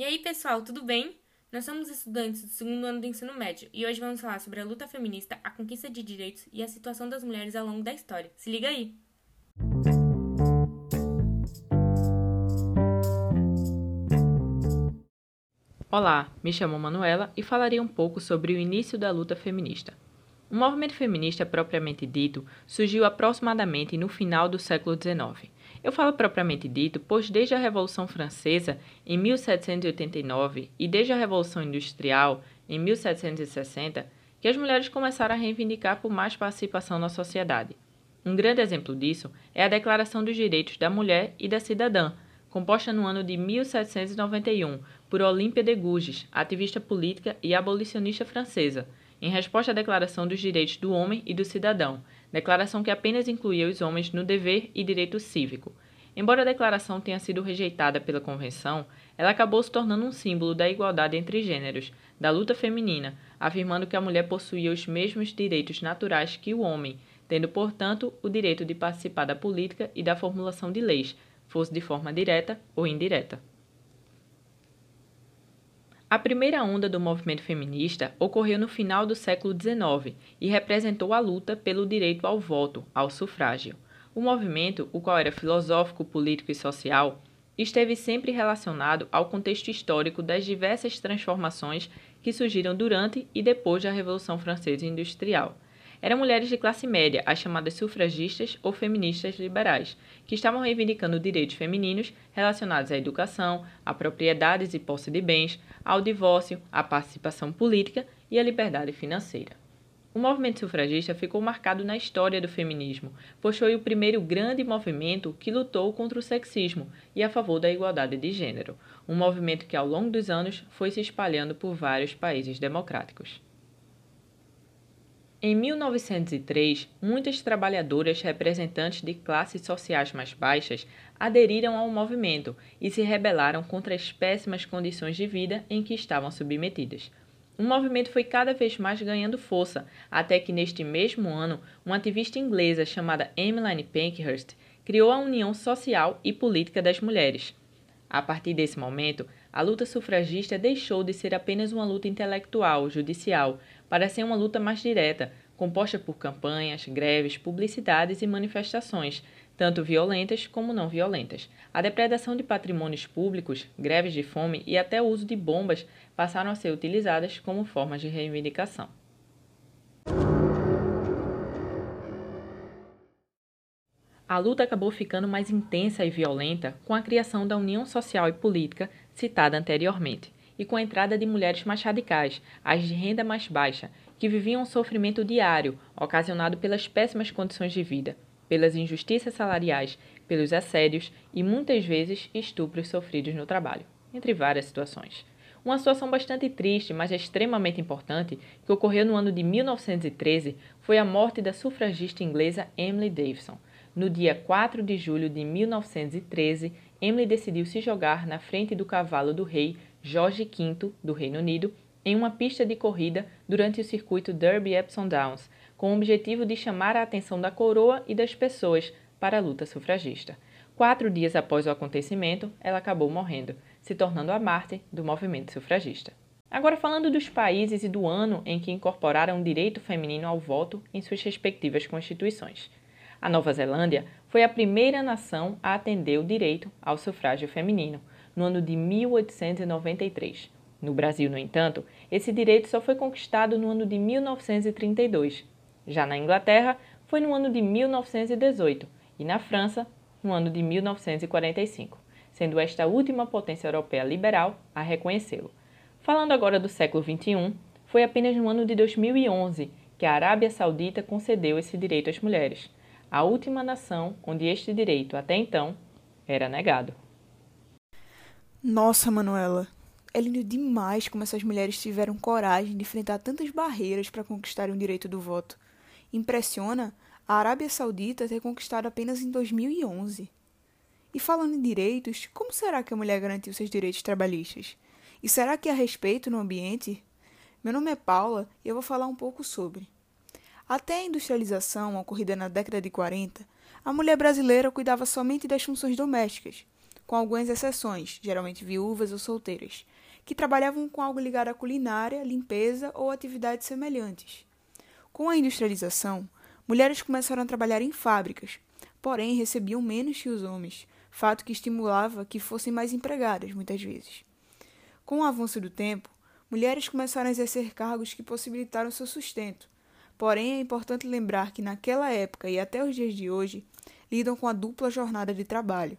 E aí, pessoal, tudo bem? Nós somos estudantes do segundo ano do ensino médio e hoje vamos falar sobre a luta feminista, a conquista de direitos e a situação das mulheres ao longo da história. Se liga aí! Olá, me chamo Manuela e falarei um pouco sobre o início da luta feminista. O movimento feminista propriamente dito surgiu aproximadamente no final do século XIX eu falo propriamente dito, pois desde a Revolução Francesa, em 1789, e desde a Revolução Industrial, em 1760, que as mulheres começaram a reivindicar por mais participação na sociedade. Um grande exemplo disso é a Declaração dos Direitos da Mulher e da Cidadã, composta no ano de 1791 por Olímpia de Gouges, ativista política e abolicionista francesa, em resposta à Declaração dos Direitos do Homem e do Cidadão, declaração que apenas incluía os homens no dever e direito cívico. Embora a declaração tenha sido rejeitada pela Convenção, ela acabou se tornando um símbolo da igualdade entre gêneros, da luta feminina, afirmando que a mulher possuía os mesmos direitos naturais que o homem, tendo, portanto, o direito de participar da política e da formulação de leis, fosse de forma direta ou indireta. A primeira onda do movimento feminista ocorreu no final do século XIX e representou a luta pelo direito ao voto, ao sufrágio. O movimento, o qual era filosófico, político e social, esteve sempre relacionado ao contexto histórico das diversas transformações que surgiram durante e depois da Revolução Francesa Industrial. Eram mulheres de classe média, as chamadas sufragistas ou feministas liberais, que estavam reivindicando direitos femininos relacionados à educação, a propriedades e posse de bens, ao divórcio, à participação política e à liberdade financeira. O movimento sufragista ficou marcado na história do feminismo, pois foi o primeiro grande movimento que lutou contra o sexismo e a favor da igualdade de gênero, um movimento que ao longo dos anos foi se espalhando por vários países democráticos. Em 1903, muitas trabalhadoras representantes de classes sociais mais baixas aderiram ao movimento e se rebelaram contra as péssimas condições de vida em que estavam submetidas. O movimento foi cada vez mais ganhando força, até que neste mesmo ano, uma ativista inglesa chamada Emmeline Pankhurst criou a União Social e Política das Mulheres. A partir desse momento, a luta sufragista deixou de ser apenas uma luta intelectual, judicial, para ser uma luta mais direta, composta por campanhas, greves, publicidades e manifestações, tanto violentas como não violentas. A depredação de patrimônios públicos, greves de fome e até o uso de bombas passaram a ser utilizadas como formas de reivindicação. A luta acabou ficando mais intensa e violenta com a criação da União Social e Política citada anteriormente e com a entrada de mulheres mais radicais, as de renda mais baixa, que viviam um sofrimento diário ocasionado pelas péssimas condições de vida, pelas injustiças salariais, pelos assédios e muitas vezes estupros sofridos no trabalho, entre várias situações. Uma situação bastante triste, mas extremamente importante, que ocorreu no ano de 1913, foi a morte da sufragista inglesa Emily Davison. No dia 4 de julho de 1913, Emily decidiu se jogar na frente do cavalo do rei Jorge V, do Reino Unido, em uma pista de corrida durante o circuito Derby Epsom Downs, com o objetivo de chamar a atenção da coroa e das pessoas para a luta sufragista. Quatro dias após o acontecimento, ela acabou morrendo, se tornando a mártir do movimento sufragista. Agora, falando dos países e do ano em que incorporaram o direito feminino ao voto em suas respectivas constituições. A Nova Zelândia foi a primeira nação a atender o direito ao sufrágio feminino, no ano de 1893. No Brasil, no entanto, esse direito só foi conquistado no ano de 1932. Já na Inglaterra, foi no ano de 1918 e na França, no ano de 1945, sendo esta última potência europeia liberal a reconhecê-lo. Falando agora do século XXI, foi apenas no ano de 2011 que a Arábia Saudita concedeu esse direito às mulheres, a última nação onde este direito até então era negado. Nossa, Manuela, é lindo demais como essas mulheres tiveram coragem de enfrentar tantas barreiras para conquistarem o direito do voto. Impressiona a Arábia Saudita ter conquistado apenas em 2011. E falando em direitos, como será que a mulher garantiu seus direitos trabalhistas? E será que há respeito no ambiente? Meu nome é Paula e eu vou falar um pouco sobre. Até a industrialização ocorrida na década de 40, a mulher brasileira cuidava somente das funções domésticas com algumas exceções, geralmente viúvas ou solteiras, que trabalhavam com algo ligado à culinária, limpeza ou atividades semelhantes. Com a industrialização, mulheres começaram a trabalhar em fábricas, porém recebiam menos que os homens, fato que estimulava que fossem mais empregadas muitas vezes. Com o avanço do tempo, mulheres começaram a exercer cargos que possibilitaram seu sustento. Porém, é importante lembrar que naquela época e até os dias de hoje lidam com a dupla jornada de trabalho,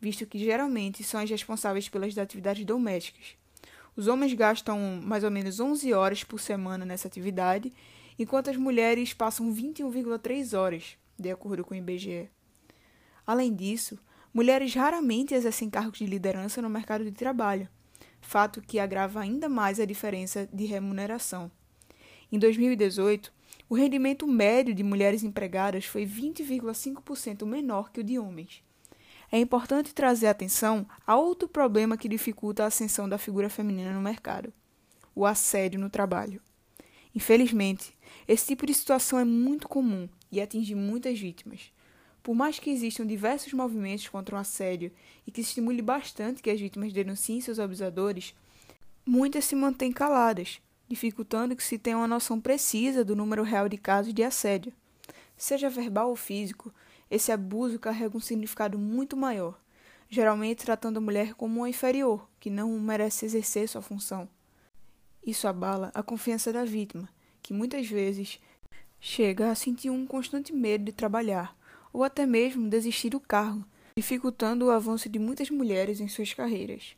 visto que geralmente são as responsáveis pelas atividades domésticas. Os homens gastam mais ou menos 11 horas por semana nessa atividade, enquanto as mulheres passam 21,3 horas, de acordo com o IBGE. Além disso, mulheres raramente exercem cargos de liderança no mercado de trabalho, fato que agrava ainda mais a diferença de remuneração. Em 2018, o rendimento médio de mulheres empregadas foi 20,5% menor que o de homens. É importante trazer atenção a outro problema que dificulta a ascensão da figura feminina no mercado: o assédio no trabalho. Infelizmente, esse tipo de situação é muito comum e atinge muitas vítimas. Por mais que existam diversos movimentos contra o assédio e que estimule bastante que as vítimas denunciem seus abusadores, muitas se mantêm caladas, dificultando que se tenha uma noção precisa do número real de casos de assédio. Seja verbal ou físico, esse abuso carrega um significado muito maior, geralmente tratando a mulher como uma inferior, que não merece exercer sua função. Isso abala a confiança da vítima, que muitas vezes chega a sentir um constante medo de trabalhar ou até mesmo desistir do cargo, dificultando o avanço de muitas mulheres em suas carreiras.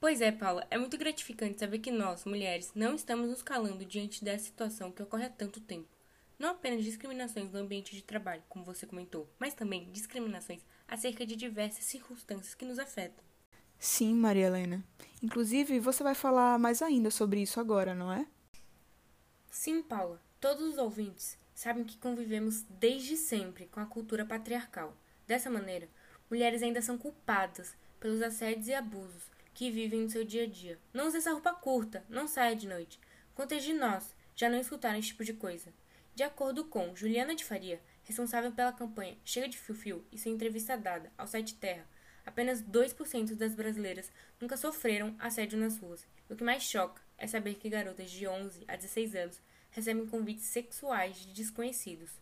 Pois é, Paula, é muito gratificante saber que nós, mulheres, não estamos nos calando diante dessa situação que ocorre há tanto tempo. Não apenas discriminações no ambiente de trabalho, como você comentou, mas também discriminações acerca de diversas circunstâncias que nos afetam. Sim, Maria Helena. Inclusive, você vai falar mais ainda sobre isso agora, não é? Sim, Paula. Todos os ouvintes sabem que convivemos desde sempre com a cultura patriarcal. Dessa maneira, mulheres ainda são culpadas pelos assédios e abusos que vivem no seu dia a dia. Não use essa roupa curta, não saia de noite. Quantas de nós já não escutaram esse tipo de coisa? De acordo com Juliana de Faria, responsável pela campanha Chega de Fio Fio e sua entrevista dada ao site Terra, apenas 2% das brasileiras nunca sofreram assédio nas ruas. O que mais choca é saber que garotas de 11 a 16 anos recebem convites sexuais de desconhecidos.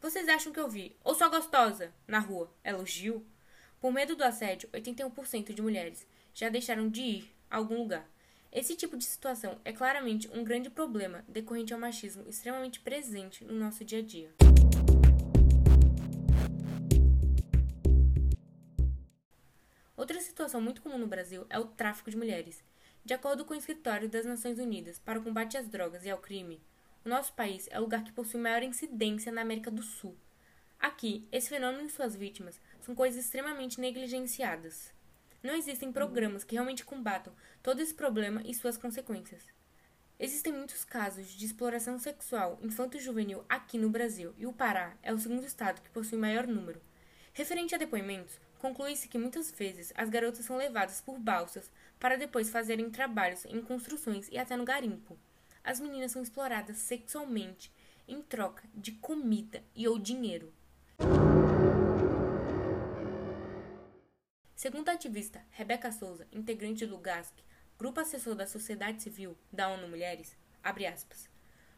Vocês acham que eu vi, ou sou gostosa, na rua, elogio? Por medo do assédio, 81% de mulheres já deixaram de ir a algum lugar. Esse tipo de situação é claramente um grande problema decorrente ao machismo extremamente presente no nosso dia a dia. Outra situação muito comum no Brasil é o tráfico de mulheres. De acordo com o Escritório das Nações Unidas para o Combate às Drogas e ao Crime, o nosso país é o lugar que possui maior incidência na América do Sul. Aqui, esse fenômeno e suas vítimas são coisas extremamente negligenciadas. Não existem programas que realmente combatam todo esse problema e suas consequências. Existem muitos casos de exploração sexual infanto-juvenil aqui no Brasil, e o Pará é o segundo estado que possui maior número. Referente a depoimentos, conclui-se que muitas vezes as garotas são levadas por balsas para depois fazerem trabalhos em construções e até no garimpo as meninas são exploradas sexualmente em troca de comida e ou dinheiro. Segundo a ativista Rebeca Souza, integrante do GASC, grupo assessor da sociedade civil da ONU Mulheres, abre aspas,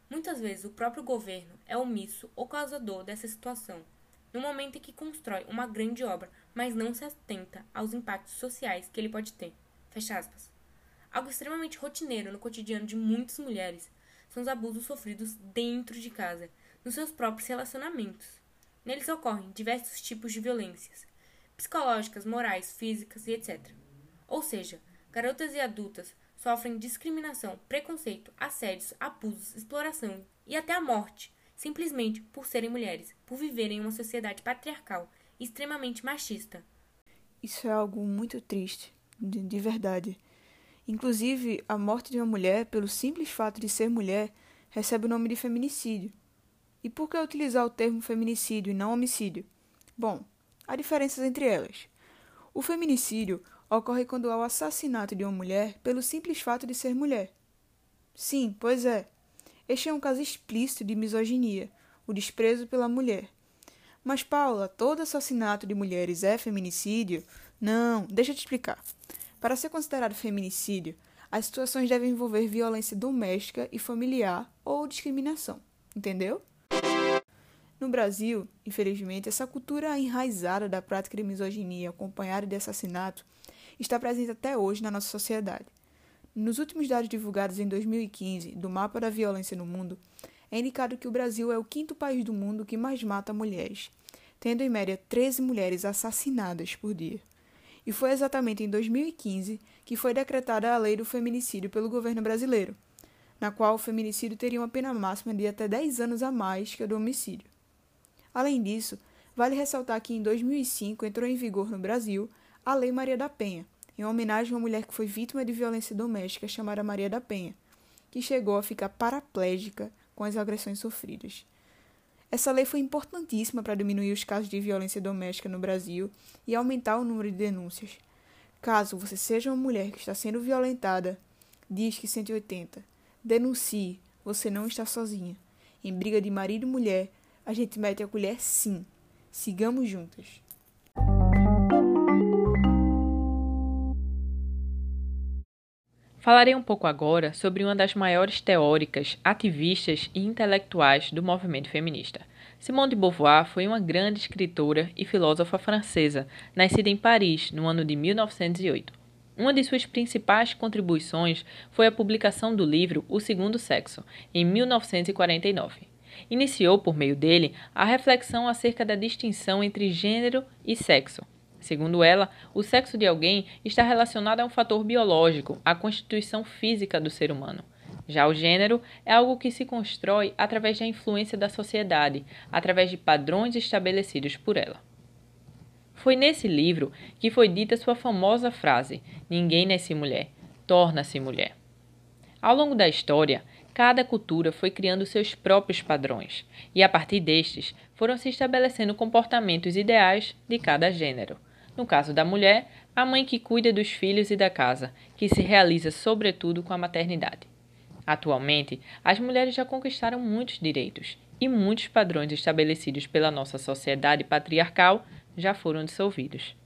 muitas vezes o próprio governo é omisso ou causador dessa situação, no momento em que constrói uma grande obra, mas não se atenta aos impactos sociais que ele pode ter. Fecha aspas. Algo extremamente rotineiro no cotidiano de muitas mulheres são os abusos sofridos dentro de casa, nos seus próprios relacionamentos. Neles ocorrem diversos tipos de violências, psicológicas, morais, físicas e etc. Ou seja, garotas e adultas sofrem discriminação, preconceito, assédios, abusos, exploração e até a morte, simplesmente por serem mulheres, por viverem em uma sociedade patriarcal extremamente machista. Isso é algo muito triste, de, de verdade. Inclusive, a morte de uma mulher, pelo simples fato de ser mulher, recebe o nome de feminicídio. E por que utilizar o termo feminicídio e não homicídio? Bom, há diferenças entre elas. O feminicídio ocorre quando há o assassinato de uma mulher pelo simples fato de ser mulher. Sim, pois é. Este é um caso explícito de misoginia, o desprezo pela mulher. Mas, Paula, todo assassinato de mulheres é feminicídio? Não, deixa eu te explicar. Para ser considerado feminicídio, as situações devem envolver violência doméstica e familiar ou discriminação. Entendeu? No Brasil, infelizmente, essa cultura enraizada da prática de misoginia acompanhada de assassinato está presente até hoje na nossa sociedade. Nos últimos dados divulgados em 2015 do Mapa da Violência no Mundo, é indicado que o Brasil é o quinto país do mundo que mais mata mulheres, tendo em média 13 mulheres assassinadas por dia. E foi exatamente em 2015 que foi decretada a lei do feminicídio pelo governo brasileiro, na qual o feminicídio teria uma pena máxima de até 10 anos a mais que a do homicídio. Além disso, vale ressaltar que em 2005 entrou em vigor no Brasil a Lei Maria da Penha, em homenagem a uma mulher que foi vítima de violência doméstica chamada Maria da Penha, que chegou a ficar paraplégica com as agressões sofridas. Essa lei foi importantíssima para diminuir os casos de violência doméstica no Brasil e aumentar o número de denúncias. Caso você seja uma mulher que está sendo violentada, diz que 180. Denuncie, você não está sozinha. Em briga de marido e mulher, a gente mete a colher sim. Sigamos juntas. Falarei um pouco agora sobre uma das maiores teóricas, ativistas e intelectuais do movimento feminista. Simone de Beauvoir foi uma grande escritora e filósofa francesa, nascida em Paris no ano de 1908. Uma de suas principais contribuições foi a publicação do livro O Segundo Sexo, em 1949. Iniciou, por meio dele, a reflexão acerca da distinção entre gênero e sexo, Segundo ela, o sexo de alguém está relacionado a um fator biológico, à constituição física do ser humano. Já o gênero é algo que se constrói através da influência da sociedade, através de padrões estabelecidos por ela. Foi nesse livro que foi dita sua famosa frase: Ninguém nasce mulher, torna-se mulher. Ao longo da história, cada cultura foi criando seus próprios padrões, e a partir destes foram se estabelecendo comportamentos ideais de cada gênero. No caso da mulher, a mãe que cuida dos filhos e da casa, que se realiza sobretudo com a maternidade. Atualmente, as mulheres já conquistaram muitos direitos e muitos padrões estabelecidos pela nossa sociedade patriarcal já foram dissolvidos.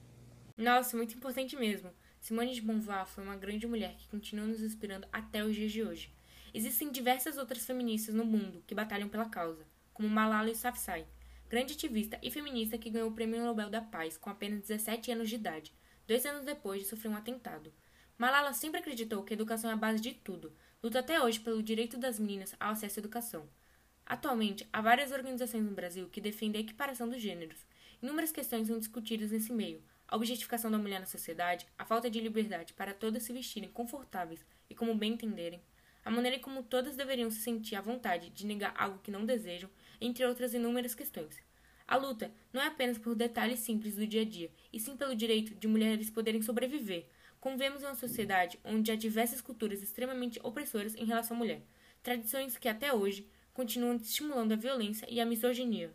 Nossa, muito importante mesmo. Simone de Beauvoir foi uma grande mulher que continua nos inspirando até os dias de hoje. Existem diversas outras feministas no mundo que batalham pela causa, como Malala Yousafzai, grande ativista e feminista que ganhou o Prêmio Nobel da Paz com apenas 17 anos de idade, dois anos depois de sofrer um atentado. Malala sempre acreditou que a educação é a base de tudo, luta até hoje pelo direito das meninas ao acesso à educação. Atualmente, há várias organizações no Brasil que defendem a equiparação dos gêneros. Inúmeras questões são discutidas nesse meio. A objetificação da mulher na sociedade, a falta de liberdade para todas se vestirem confortáveis e como bem entenderem, a maneira como todas deveriam se sentir à vontade de negar algo que não desejam entre outras inúmeras questões. A luta não é apenas por detalhes simples do dia a dia, e sim pelo direito de mulheres poderem sobreviver. Convivemos em uma sociedade onde há diversas culturas extremamente opressoras em relação à mulher, tradições que até hoje continuam estimulando a violência e a misoginia.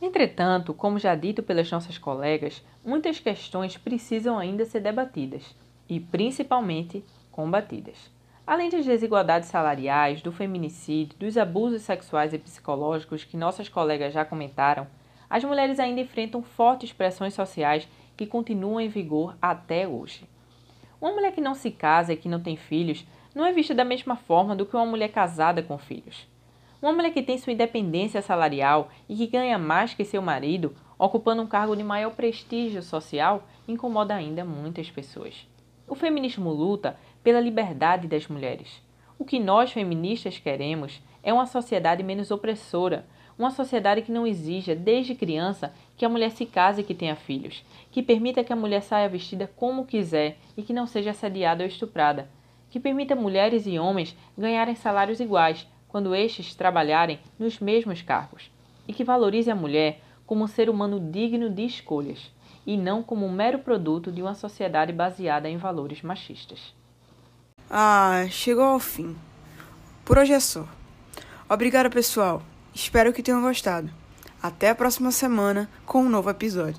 Entretanto, como já dito pelas nossas colegas, muitas questões precisam ainda ser debatidas e, principalmente, combatidas. Além das desigualdades salariais, do feminicídio, dos abusos sexuais e psicológicos que nossas colegas já comentaram, as mulheres ainda enfrentam fortes pressões sociais que continuam em vigor até hoje. Uma mulher que não se casa e que não tem filhos não é vista da mesma forma do que uma mulher casada com filhos. Uma mulher que tem sua independência salarial e que ganha mais que seu marido, ocupando um cargo de maior prestígio social, incomoda ainda muitas pessoas. O feminismo luta pela liberdade das mulheres. O que nós feministas queremos é uma sociedade menos opressora, uma sociedade que não exija, desde criança, que a mulher se case e que tenha filhos, que permita que a mulher saia vestida como quiser e que não seja assediada ou estuprada, que permita mulheres e homens ganharem salários iguais quando estes trabalharem nos mesmos cargos, e que valorize a mulher como um ser humano digno de escolhas, e não como um mero produto de uma sociedade baseada em valores machistas. Ah, chegou ao fim. Por hoje é só. Obrigada, pessoal. Espero que tenham gostado. Até a próxima semana com um novo episódio.